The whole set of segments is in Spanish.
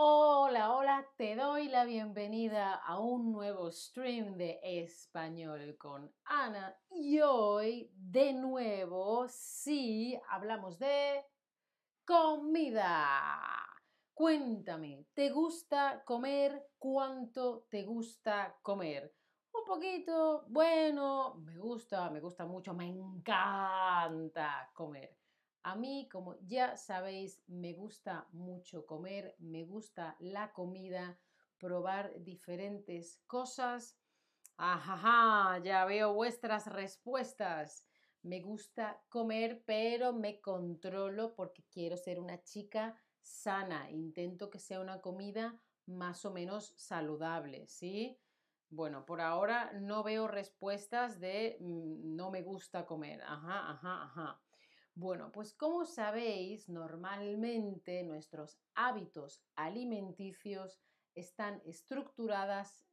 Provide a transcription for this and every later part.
Hola, hola, te doy la bienvenida a un nuevo stream de español con Ana y hoy de nuevo sí hablamos de comida. Cuéntame, ¿te gusta comer? ¿Cuánto te gusta comer? Un poquito, bueno, me gusta, me gusta mucho, me encanta comer. A mí, como ya sabéis, me gusta mucho comer, me gusta la comida, probar diferentes cosas. Ajá, ya veo vuestras respuestas. Me gusta comer, pero me controlo porque quiero ser una chica sana. Intento que sea una comida más o menos saludable, ¿sí? Bueno, por ahora no veo respuestas de mm, no me gusta comer. Ajá, ajá, ajá. Bueno, pues como sabéis, normalmente nuestros hábitos alimenticios están estructurados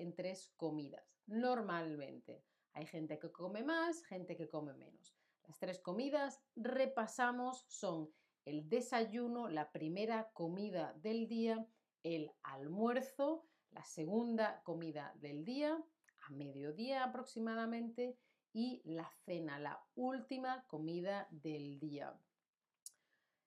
en tres comidas, normalmente. Hay gente que come más, gente que come menos. Las tres comidas repasamos son el desayuno, la primera comida del día, el almuerzo, la segunda comida del día, a mediodía aproximadamente, y la cena, la última comida del día.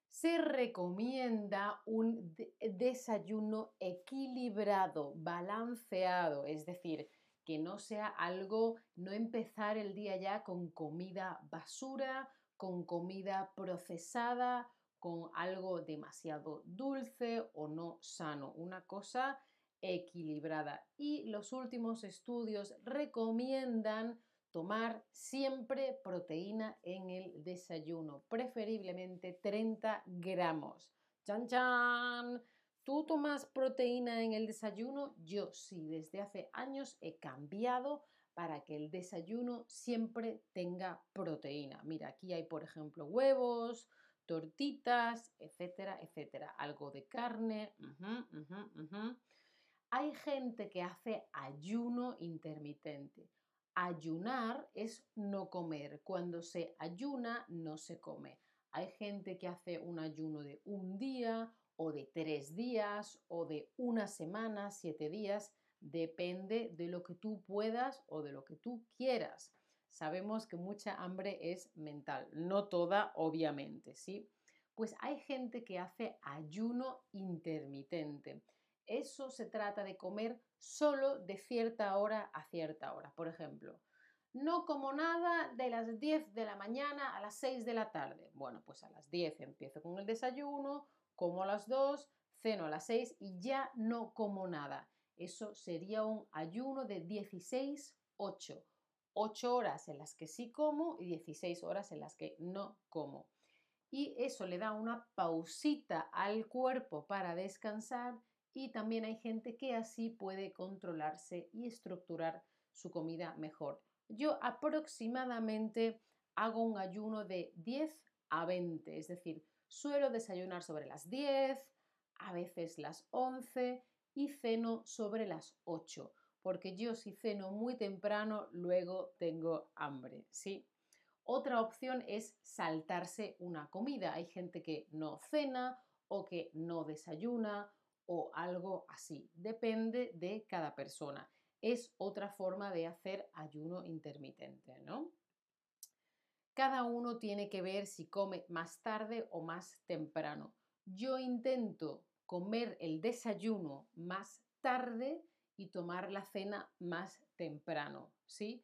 Se recomienda un desayuno equilibrado, balanceado, es decir, que no sea algo, no empezar el día ya con comida basura, con comida procesada, con algo demasiado dulce o no sano, una cosa equilibrada. Y los últimos estudios recomiendan tomar siempre proteína en el desayuno, preferiblemente 30 gramos. ¡Chan, chan! ¿Tú tomas proteína en el desayuno? Yo sí, desde hace años he cambiado para que el desayuno siempre tenga proteína. Mira, aquí hay, por ejemplo, huevos, tortitas, etcétera, etcétera. Algo de carne. Hay gente que hace ayuno intermitente. Ayunar es no comer. Cuando se ayuna, no se come. Hay gente que hace un ayuno de un día o de tres días o de una semana, siete días. Depende de lo que tú puedas o de lo que tú quieras. Sabemos que mucha hambre es mental, no toda, obviamente, ¿sí? Pues hay gente que hace ayuno intermitente. Eso se trata de comer solo de cierta hora a cierta hora. Por ejemplo, no como nada de las 10 de la mañana a las 6 de la tarde. Bueno, pues a las 10 empiezo con el desayuno, como a las 2, ceno a las 6 y ya no como nada. Eso sería un ayuno de 16-8. 8 horas en las que sí como y 16 horas en las que no como. Y eso le da una pausita al cuerpo para descansar y también hay gente que así puede controlarse y estructurar su comida mejor. Yo aproximadamente hago un ayuno de 10 a 20, es decir, suelo desayunar sobre las 10, a veces las 11 y ceno sobre las 8, porque yo si ceno muy temprano luego tengo hambre, ¿sí? Otra opción es saltarse una comida. Hay gente que no cena o que no desayuna o algo así. Depende de cada persona. Es otra forma de hacer ayuno intermitente, ¿no? Cada uno tiene que ver si come más tarde o más temprano. Yo intento comer el desayuno más tarde y tomar la cena más temprano, ¿sí?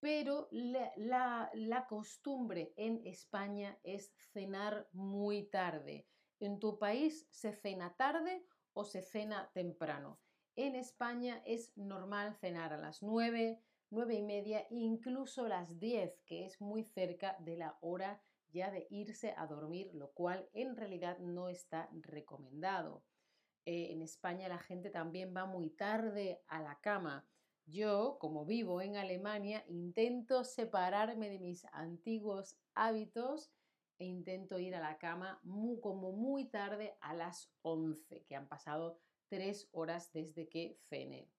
Pero la, la costumbre en España es cenar muy tarde. ¿En tu país se cena tarde o se cena temprano. En España es normal cenar a las 9, 9 y media, incluso las 10, que es muy cerca de la hora ya de irse a dormir, lo cual en realidad no está recomendado. Eh, en España la gente también va muy tarde a la cama. Yo, como vivo en Alemania, intento separarme de mis antiguos hábitos e intento ir a la cama como muy tarde a las 11, que han pasado tres horas desde que cené.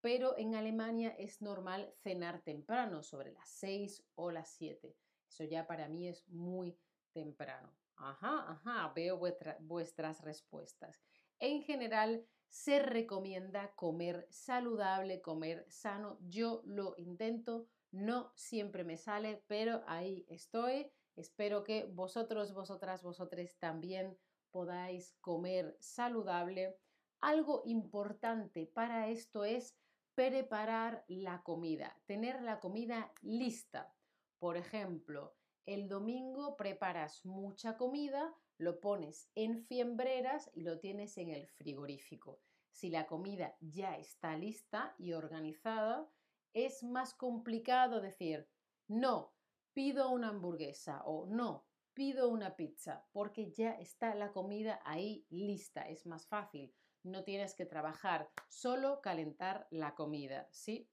Pero en Alemania es normal cenar temprano, sobre las 6 o las 7. Eso ya para mí es muy temprano. Ajá, ajá, veo vuestras respuestas. En general, se recomienda comer saludable, comer sano. Yo lo intento, no siempre me sale, pero ahí estoy. Espero que vosotros, vosotras, vosotres también podáis comer saludable. Algo importante para esto es preparar la comida, tener la comida lista. Por ejemplo, el domingo preparas mucha comida, lo pones en fiembreras y lo tienes en el frigorífico. Si la comida ya está lista y organizada, es más complicado decir, no, pido una hamburguesa o no, pido una pizza, porque ya está la comida ahí lista, es más fácil. No tienes que trabajar, solo calentar la comida, ¿sí?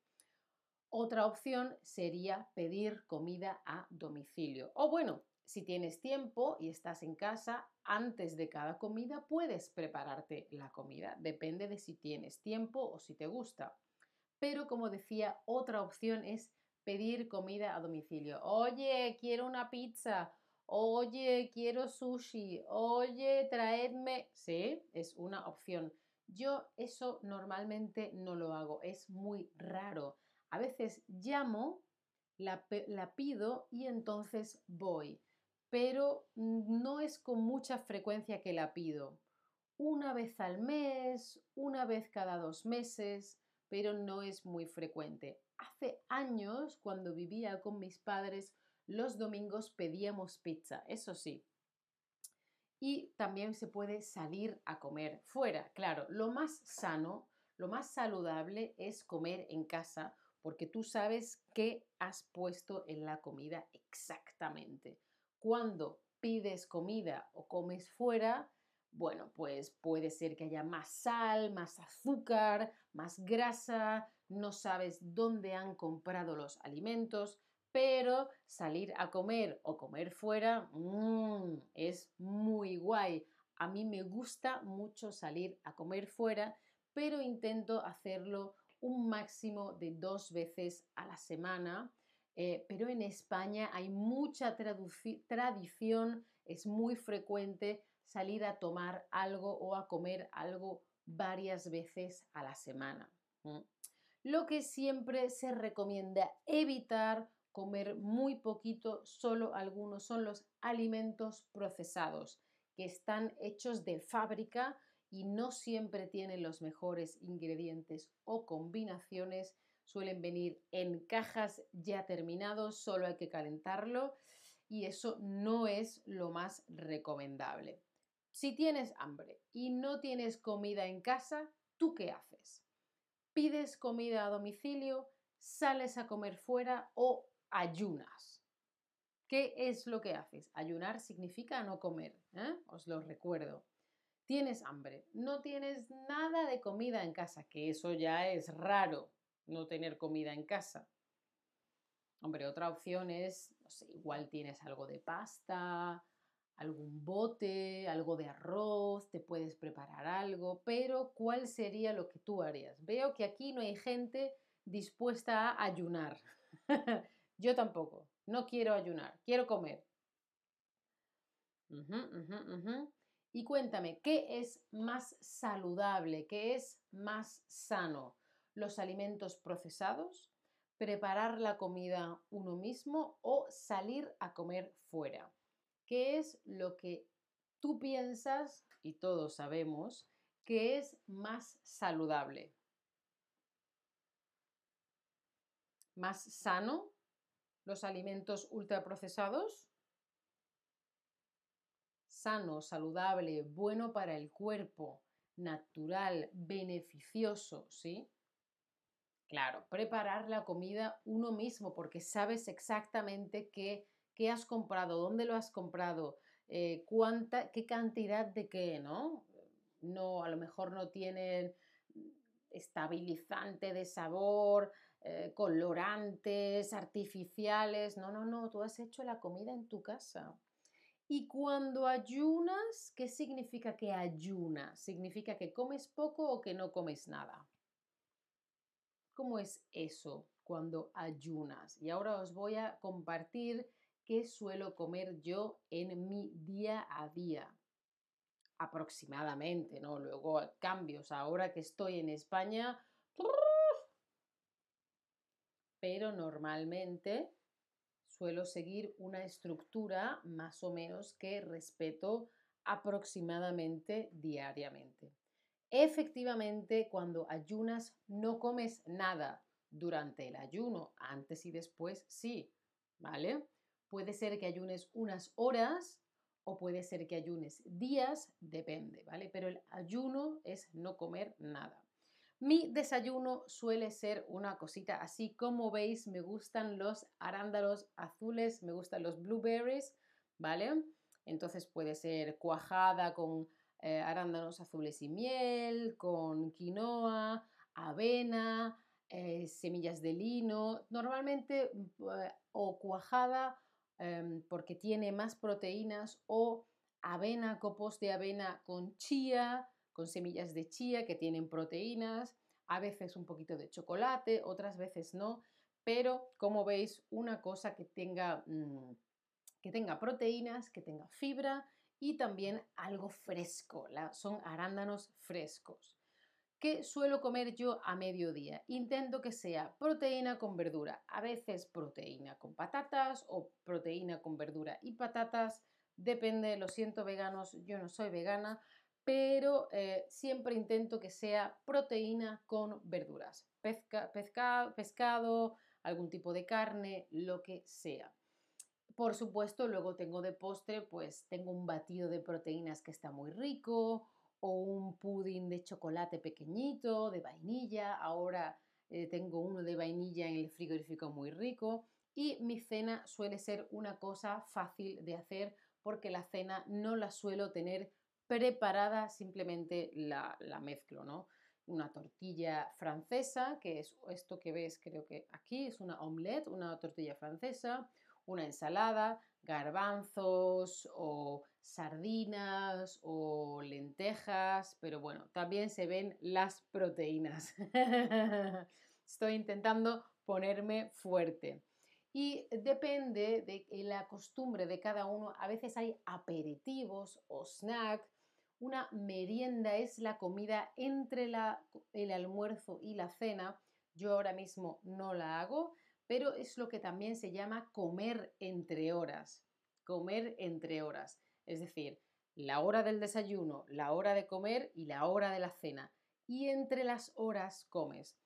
Otra opción sería pedir comida a domicilio. O bueno, si tienes tiempo y estás en casa, antes de cada comida puedes prepararte la comida. Depende de si tienes tiempo o si te gusta. Pero como decía, otra opción es pedir comida a domicilio. Oye, quiero una pizza. Oye, quiero sushi. Oye, traedme. Sí, es una opción. Yo eso normalmente no lo hago. Es muy raro. A veces llamo, la, pido y entonces voy, pero no es con mucha frecuencia que la pido. Una vez al mes, una vez cada dos meses, pero no es muy frecuente. Hace años, cuando vivía con mis padres, los domingos pedíamos pizza, eso sí. Y también se puede salir a comer fuera. Claro, lo más sano, lo más saludable es comer en casa porque tú sabes qué has puesto en la comida exactamente. Cuando pides comida o comes fuera, bueno, pues puede ser que haya más sal, más azúcar, más grasa, no sabes dónde han comprado los alimentos, pero salir a comer o comer fuera mmm, es muy guay. A mí me gusta mucho salir a comer fuera, pero intento hacerlo un máximo de dos veces a la semana. Eh, pero en España hay mucha tradición, es muy frecuente salir a tomar algo o a comer algo varias veces a la semana. Lo que siempre se recomienda evitar comer muy poquito, solo algunos son los alimentos procesados que están hechos de fábrica y no siempre tienen los mejores ingredientes o combinaciones. Suelen venir en cajas ya terminados, solo hay que calentarlo y eso no es lo más recomendable. Si tienes hambre y no tienes comida en casa, ¿tú qué haces? ¿Pides comida a domicilio? ¿Sales a comer fuera o ayunas? ¿Qué es lo que haces? Ayunar significa no comer, ¿eh? os lo recuerdo tienes hambre, no tienes nada de comida en casa, que eso ya es raro, no tener comida en casa. Hombre, otra opción es, no sé, igual tienes algo de pasta, algún bote, algo de arroz, te puedes preparar algo, pero ¿cuál sería lo que tú harías? Veo que aquí no hay gente dispuesta a ayunar. Yo tampoco, no quiero ayunar, quiero comer. Y cuéntame, ¿qué es más saludable? ¿Qué es más sano? ¿Los alimentos procesados? ¿Preparar la comida uno mismo o salir a comer fuera? ¿Qué es lo que tú piensas, y todos sabemos, que es más saludable? ¿Más sano? ¿Los alimentos ultraprocesados? sano, saludable, bueno para el cuerpo, natural, beneficioso, ¿sí? Claro, preparar la comida uno mismo porque sabes exactamente qué, qué has comprado, dónde lo has comprado, eh, cuánta, qué cantidad de qué, ¿no? No, a lo mejor no tienen estabilizante de sabor, eh, colorantes artificiales. No, no, no, tú has hecho la comida en tu casa. Y cuando ayunas, ¿qué significa que ayunas? ¿Significa que comes poco o que no comes nada? ¿Cómo es eso cuando ayunas? Y ahora os voy a compartir qué suelo comer yo en mi día a día. Aproximadamente, ¿no? Luego cambios. Ahora que estoy en España, pero normalmente suelo seguir una estructura más o menos que respeto aproximadamente diariamente. Efectivamente, cuando ayunas no comes nada durante el ayuno, antes y después sí, ¿vale? Puede ser que ayunes unas horas o puede ser que ayunes días, depende, ¿vale? Pero el ayuno es no comer nada. Mi desayuno suele ser una cosita así, como veis, me gustan los arándanos azules, me gustan los blueberries, ¿vale? Entonces puede ser cuajada con eh, arándanos azules y miel, con quinoa, avena, eh, semillas de lino, normalmente eh, o cuajada em, porque tiene más proteínas o avena, copos de avena con chía, con semillas de chía que tienen proteínas, a veces un poquito de chocolate, otras veces no, pero como veis, una cosa que tenga, mm, que tenga proteínas, que tenga fibra y también algo fresco, son arándanos frescos. ¿Qué suelo comer yo a mediodía? Intento que sea proteína con verdura, a veces proteína con patatas o proteína con verdura y patatas, depende, lo siento veganos, yo no soy vegana, pero eh, siempre intento que sea proteína con verduras, pescado, algún tipo de carne, lo que sea. Por supuesto, luego tengo de postre, pues tengo un batido de proteínas que está muy rico, o un pudding de chocolate pequeñito, de vainilla. Ahora eh, tengo uno de vainilla en el frigorífico muy rico. Y mi cena suele ser una cosa fácil de hacer porque la cena no la suelo tener preparada, simplemente la, mezclo, ¿no? Una tortilla francesa, que es esto que ves, creo que aquí es una omelette, una tortilla francesa, una ensalada, garbanzos o sardinas o lentejas, pero bueno, también se ven las proteínas. Estoy intentando ponerme fuerte. Y depende de la costumbre de cada uno. A veces hay aperitivos o snacks una merienda es la comida entre el almuerzo y la cena. Yo ahora mismo no la hago, pero es lo que también se llama comer entre horas. Comer entre horas. Es decir, la hora del desayuno, la hora de comer y la hora de la cena. Y entre las horas comes.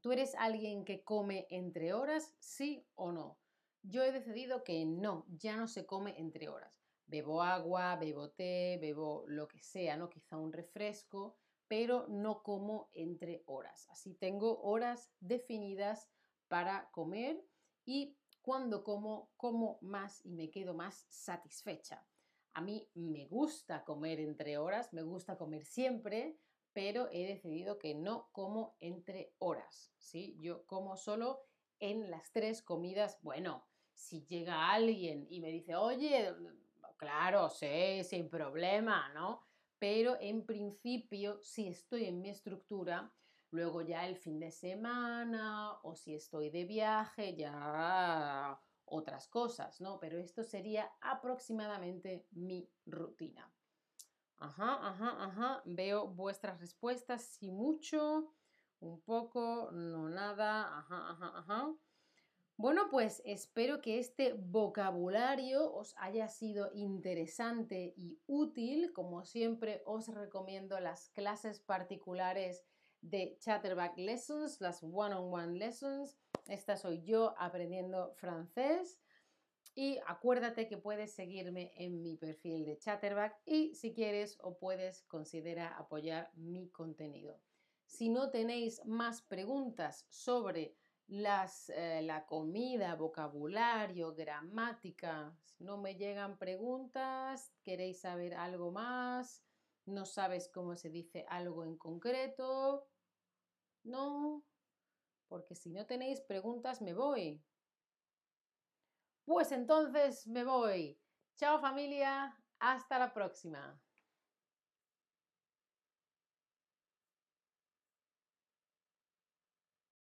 ¿Tú eres alguien que come entre horas, sí o no? Yo he decidido que no, ya no se come entre horas. Bebo agua, bebo té, bebo lo que sea, ¿no? Quizá un refresco, pero no como entre horas. Así tengo horas definidas para comer y cuando como, como más y me quedo más satisfecha. A mí me gusta comer entre horas, me gusta comer siempre, pero he decidido que no como entre horas, ¿sí? Yo como solo en las tres comidas. Bueno, si llega alguien y me dice, oye, claro, sí, sin problema, ¿no? Pero en principio, si estoy en mi estructura, luego ya el fin de semana o si estoy de viaje, ya otras cosas, ¿no? Pero esto sería aproximadamente mi rutina. Ajá, ajá, ajá. Veo vuestras respuestas, sí mucho, un poco, no nada, ajá, ajá, ajá. Bueno, pues espero que este vocabulario os haya sido interesante y útil. Como siempre, os recomiendo las clases particulares de Chatterback Lessons, las one-on-one lessons. Esta soy yo aprendiendo francés. Y acuérdate que puedes seguirme en mi perfil de Chatterback y si quieres o puedes considera apoyar mi contenido. Si no tenéis más preguntas sobre las, eh, la comida, vocabulario, gramática. No me llegan preguntas, queréis saber algo más, no sabes cómo se dice algo en concreto, no, porque si no tenéis preguntas me voy. Pues entonces me voy. Chao familia, hasta la próxima.